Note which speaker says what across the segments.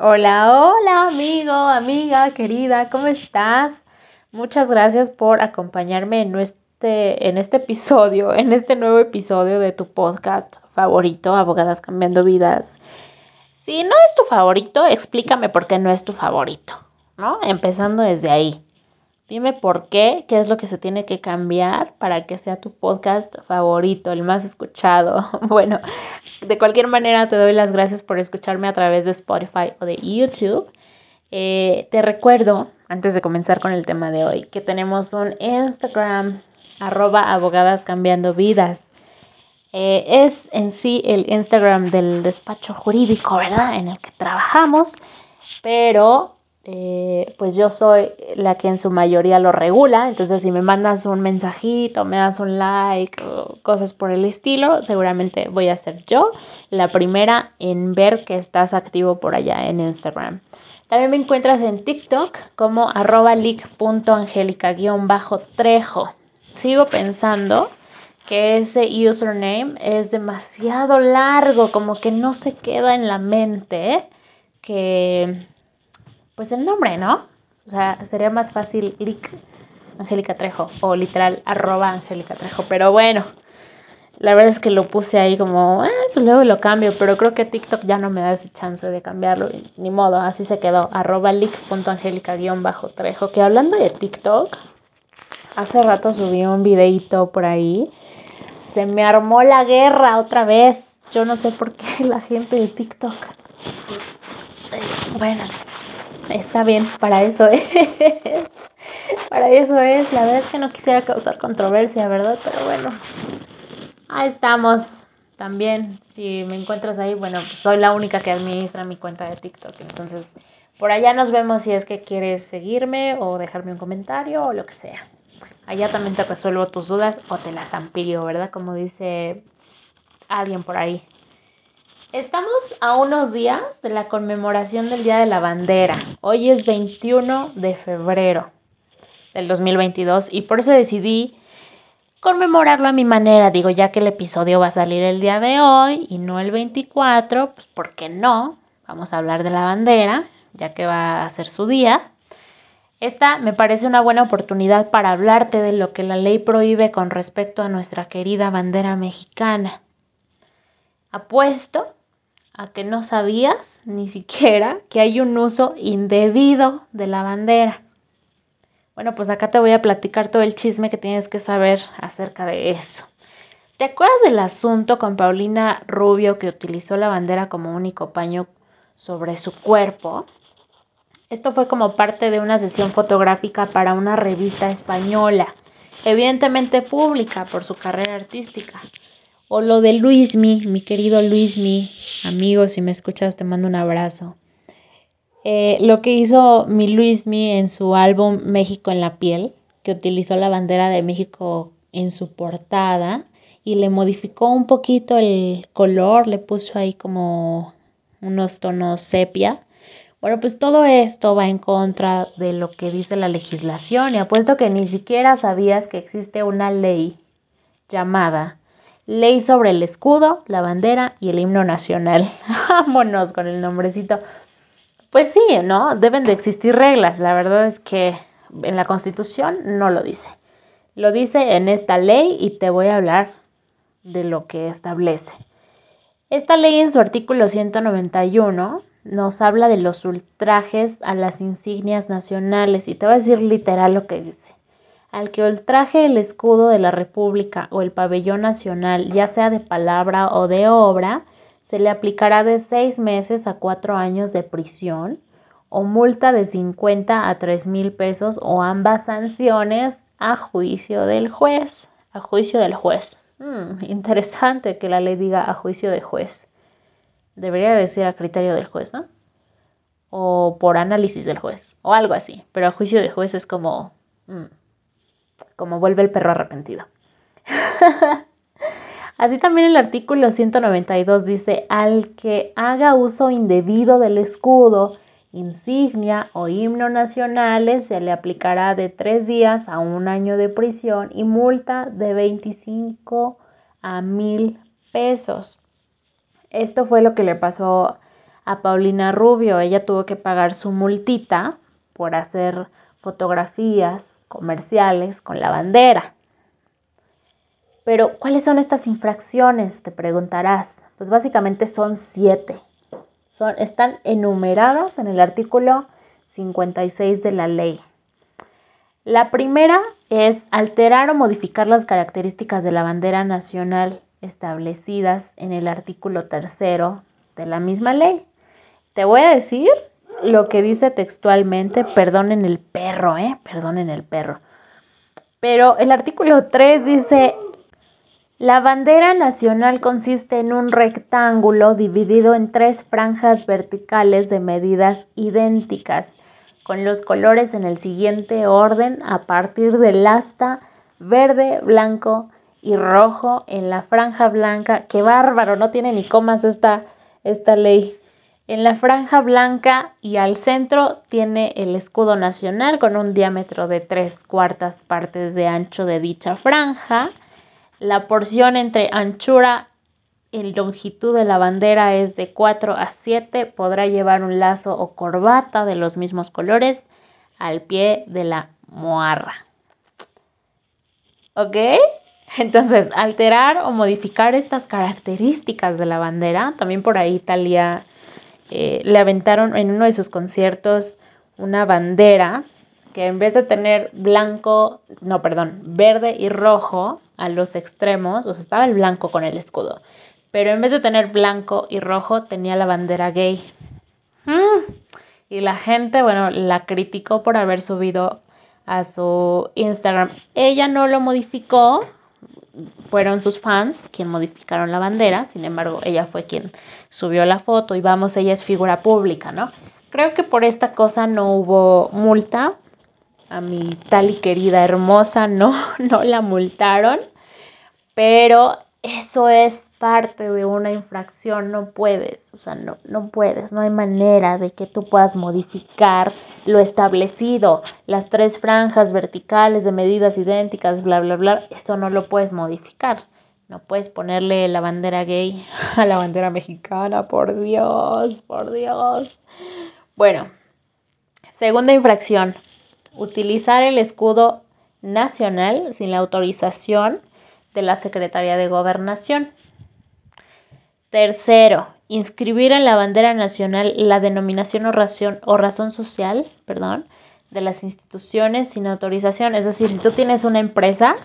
Speaker 1: Hola, hola amigo, amiga, querida, ¿cómo estás? Muchas gracias por acompañarme en este, en este episodio, en este nuevo episodio de tu podcast favorito, Abogadas Cambiando Vidas. Si no es tu favorito, explícame por qué no es tu favorito, ¿no? Empezando desde ahí. Dime por qué, qué es lo que se tiene que cambiar para que sea tu podcast favorito, el más escuchado. Bueno, de cualquier manera te doy las gracias por escucharme a través de Spotify o de YouTube. Eh, te recuerdo, antes de comenzar con el tema de hoy, que tenemos un Instagram, arroba abogadas cambiando vidas. Eh, es en sí el Instagram del despacho jurídico, ¿verdad? En el que trabajamos, pero eh, pues yo soy la que en su mayoría lo regula, entonces si me mandas un mensajito, me das un like o cosas por el estilo, seguramente voy a ser yo la primera en ver que estás activo por allá en Instagram. También me encuentras en TikTok como arroba leak.angelica-trejo. Sigo pensando que ese username es demasiado largo, como que no se queda en la mente, que pues el nombre, ¿no? O sea, sería más fácil lic Angélica Trejo o literal arroba Angélica Trejo. Pero bueno, la verdad es que lo puse ahí como, eh, pues luego lo cambio, pero creo que TikTok ya no me da ese chance de cambiarlo. Ni modo, así se quedó, arroba lic.angélica-trejo. Que hablando de TikTok, hace rato subí un videito por ahí. Se me armó la guerra otra vez. Yo no sé por qué la gente de TikTok. Bueno, está bien, para eso es. para eso es. La verdad es que no quisiera causar controversia, ¿verdad? Pero bueno, ahí estamos. También, si me encuentras ahí, bueno, pues soy la única que administra mi cuenta de TikTok. Entonces, por allá nos vemos si es que quieres seguirme o dejarme un comentario o lo que sea. Allá también te resuelvo tus dudas o te las amplío, ¿verdad? Como dice alguien por ahí. Estamos a unos días de la conmemoración del Día de la Bandera. Hoy es 21 de febrero del 2022 y por eso decidí conmemorarlo a mi manera. Digo, ya que el episodio va a salir el día de hoy y no el 24, pues ¿por qué no? Vamos a hablar de la bandera, ya que va a ser su día. Esta me parece una buena oportunidad para hablarte de lo que la ley prohíbe con respecto a nuestra querida bandera mexicana. Apuesto a que no sabías ni siquiera que hay un uso indebido de la bandera. Bueno, pues acá te voy a platicar todo el chisme que tienes que saber acerca de eso. ¿Te acuerdas del asunto con Paulina Rubio que utilizó la bandera como único paño sobre su cuerpo? Esto fue como parte de una sesión fotográfica para una revista española, evidentemente pública por su carrera artística. O lo de Luismi, mi querido Luismi, amigo, si me escuchas te mando un abrazo. Eh, lo que hizo mi Luismi en su álbum México en la piel, que utilizó la bandera de México en su portada y le modificó un poquito el color, le puso ahí como unos tonos sepia. Bueno, pues todo esto va en contra de lo que dice la legislación y apuesto que ni siquiera sabías que existe una ley llamada Ley sobre el escudo, la bandera y el himno nacional. Vámonos con el nombrecito. Pues sí, ¿no? Deben de existir reglas. La verdad es que en la Constitución no lo dice. Lo dice en esta ley y te voy a hablar de lo que establece. Esta ley en su artículo 191 nos habla de los ultrajes a las insignias nacionales y te voy a decir literal lo que dice. Al que ultraje el escudo de la República o el pabellón nacional, ya sea de palabra o de obra, se le aplicará de seis meses a cuatro años de prisión o multa de 50 a 3 mil pesos o ambas sanciones a juicio del juez. A juicio del juez. Hmm, interesante que la ley diga a juicio de juez. Debería decir a criterio del juez, ¿no? O por análisis del juez. O algo así. Pero a juicio de juez es como... Hmm, como vuelve el perro arrepentido. Así también el artículo 192 dice, al que haga uso indebido del escudo, insignia o himno nacionales se le aplicará de tres días a un año de prisión y multa de 25 a mil pesos. Esto fue lo que le pasó a Paulina Rubio. Ella tuvo que pagar su multita por hacer fotografías comerciales con la bandera. Pero, ¿cuáles son estas infracciones? Te preguntarás. Pues básicamente son siete. Son, están enumeradas en el artículo 56 de la ley. La primera es alterar o modificar las características de la bandera nacional establecidas en el artículo tercero de la misma ley. Te voy a decir lo que dice textualmente, perdonen el perro, ¿eh? Perdonen el perro. Pero el artículo 3 dice, la bandera nacional consiste en un rectángulo dividido en tres franjas verticales de medidas idénticas, con los colores en el siguiente orden a partir del asta verde, blanco y rojo en la franja blanca. ¡Qué bárbaro! No tiene ni comas esta, esta ley. En la franja blanca y al centro tiene el escudo nacional con un diámetro de tres cuartas partes de ancho de dicha franja. La porción entre anchura y longitud de la bandera es de 4 a 7. Podrá llevar un lazo o corbata de los mismos colores al pie de la moarra. ¿Ok? Entonces, alterar o modificar estas características de la bandera, también por ahí Talía eh, le aventaron en uno de sus conciertos una bandera que en vez de tener blanco, no, perdón, verde y rojo a los extremos, o sea, estaba el blanco con el escudo, pero en vez de tener blanco y rojo tenía la bandera gay. Mm. Y la gente, bueno, la criticó por haber subido a su Instagram. Ella no lo modificó, fueron sus fans quien modificaron la bandera, sin embargo, ella fue quien subió la foto y vamos, ella es figura pública, ¿no? Creo que por esta cosa no hubo multa. A mi tal y querida hermosa no, no la multaron, pero eso es parte de una infracción, no puedes, o sea, no, no puedes, no hay manera de que tú puedas modificar lo establecido, las tres franjas verticales de medidas idénticas, bla, bla, bla, eso no lo puedes modificar. No puedes ponerle la bandera gay a la bandera mexicana, por Dios, por Dios. Bueno, segunda infracción, utilizar el escudo nacional sin la autorización de la Secretaría de Gobernación. Tercero, inscribir en la bandera nacional la denominación o razón, social perdón, de las instituciones sin autorización. Es decir, si tú tienes una empresa,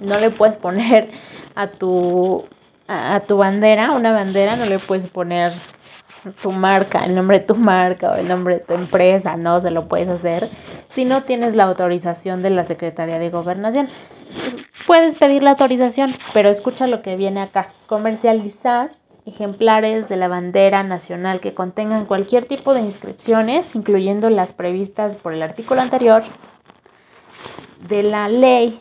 Speaker 1: no le puedes poner a tu, a, tu bandera, una bandera, no le puedes poner tu marca, el nombre de tu marca o el nombre de tu empresa, no se lo puedes hacer si no tienes la autorización de la Secretaría de Gobernación. Puedes pedir la autorización, pero escucha lo que viene acá. Comercializar ejemplares de la bandera nacional que contengan cualquier tipo de inscripciones, incluyendo las previstas por el artículo anterior de la ley.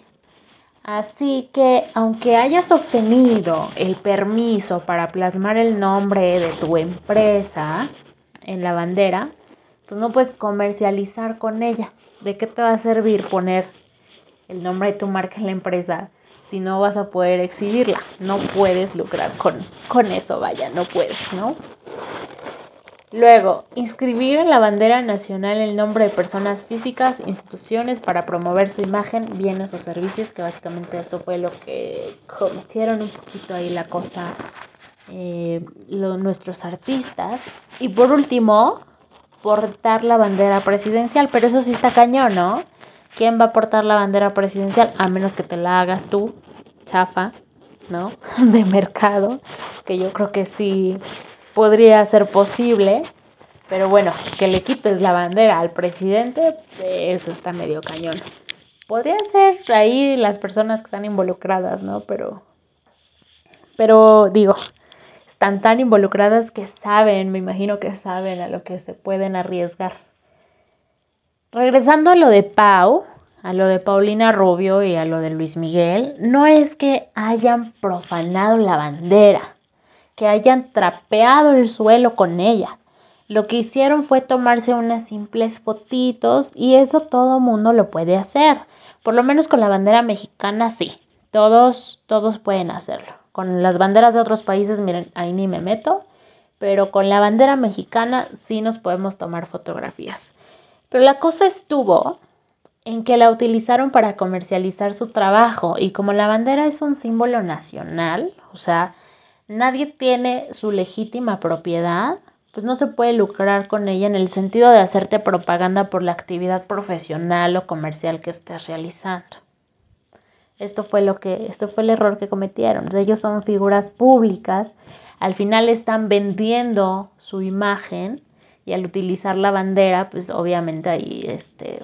Speaker 1: Así que, aunque hayas obtenido el permiso para plasmar el nombre de tu empresa en la bandera, pues no puedes comercializar con ella. ¿De qué te va a servir poner el nombre de tu marca en la empresa si no vas a poder exhibirla. No puedes lucrar con, con eso, vaya, no puedes, ¿no? Luego, inscribir en la bandera nacional el nombre de personas físicas, instituciones para promover su imagen, bienes o servicios, que básicamente eso fue lo que cometieron un poquito ahí la cosa eh, nuestros artistas. Y por último, portar la bandera presidencial, pero eso sí está cañón, ¿no? ¿Quién va a portar la bandera presidencial? A menos que te la hagas tú, chafa, ¿no? De mercado, que yo creo que sí podría ser posible. Pero bueno, que le quites la bandera al presidente, eso está medio cañón. Podría ser ahí las personas que están involucradas, ¿no? Pero, pero digo, están tan involucradas que saben, me imagino que saben a lo que se pueden arriesgar. Regresando a lo de Pau, a lo de Paulina Rubio y a lo de Luis Miguel, no es que hayan profanado la bandera, que hayan trapeado el suelo con ella. Lo que hicieron fue tomarse unas simples fotitos y eso todo mundo lo puede hacer. Por lo menos con la bandera mexicana sí. Todos, todos pueden hacerlo. Con las banderas de otros países, miren, ahí ni me meto. pero con la bandera mexicana sí nos podemos tomar fotografías. Pero la cosa estuvo en que la utilizaron para comercializar su trabajo y como la bandera es un símbolo nacional, o sea, nadie tiene su legítima propiedad, pues no se puede lucrar con ella en el sentido de hacerte propaganda por la actividad profesional o comercial que estés realizando. Esto fue lo que, esto fue el error que cometieron. Ellos son figuras públicas, al final están vendiendo su imagen y al utilizar la bandera, pues obviamente ahí este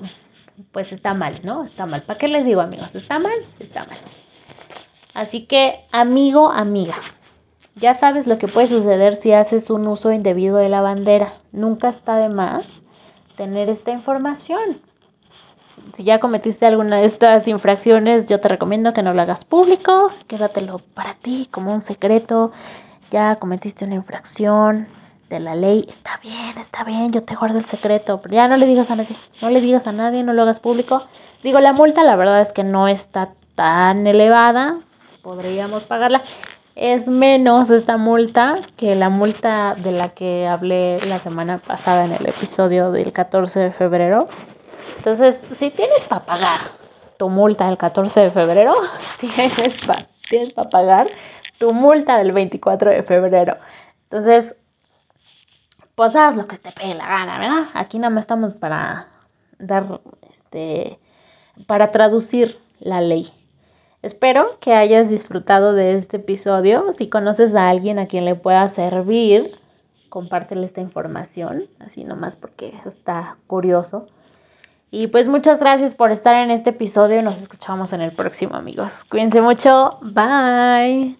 Speaker 1: pues está mal, ¿no? Está mal. ¿Para qué les digo, amigos? ¿Está mal? Está mal. Así que, amigo, amiga, ya sabes lo que puede suceder si haces un uso indebido de la bandera. Nunca está de más tener esta información si ya cometiste alguna de estas infracciones, yo te recomiendo que no lo hagas público, quédatelo para ti como un secreto. Ya cometiste una infracción de la ley, está bien, está bien, yo te guardo el secreto, pero ya no le digas a nadie, no le digas a nadie, no lo hagas público. Digo, la multa la verdad es que no está tan elevada, podríamos pagarla. Es menos esta multa que la multa de la que hablé la semana pasada en el episodio del 14 de febrero. Entonces, si tienes para pagar tu multa del 14 de febrero, tienes para tienes pagar tu multa del 24 de febrero. Entonces, pues haz lo que te pegue la gana, ¿verdad? Aquí nada más estamos para dar, este, para traducir la ley. Espero que hayas disfrutado de este episodio. Si conoces a alguien a quien le pueda servir, compártele esta información, así nomás porque está curioso. Y pues muchas gracias por estar en este episodio. Nos escuchamos en el próximo, amigos. Cuídense mucho. Bye.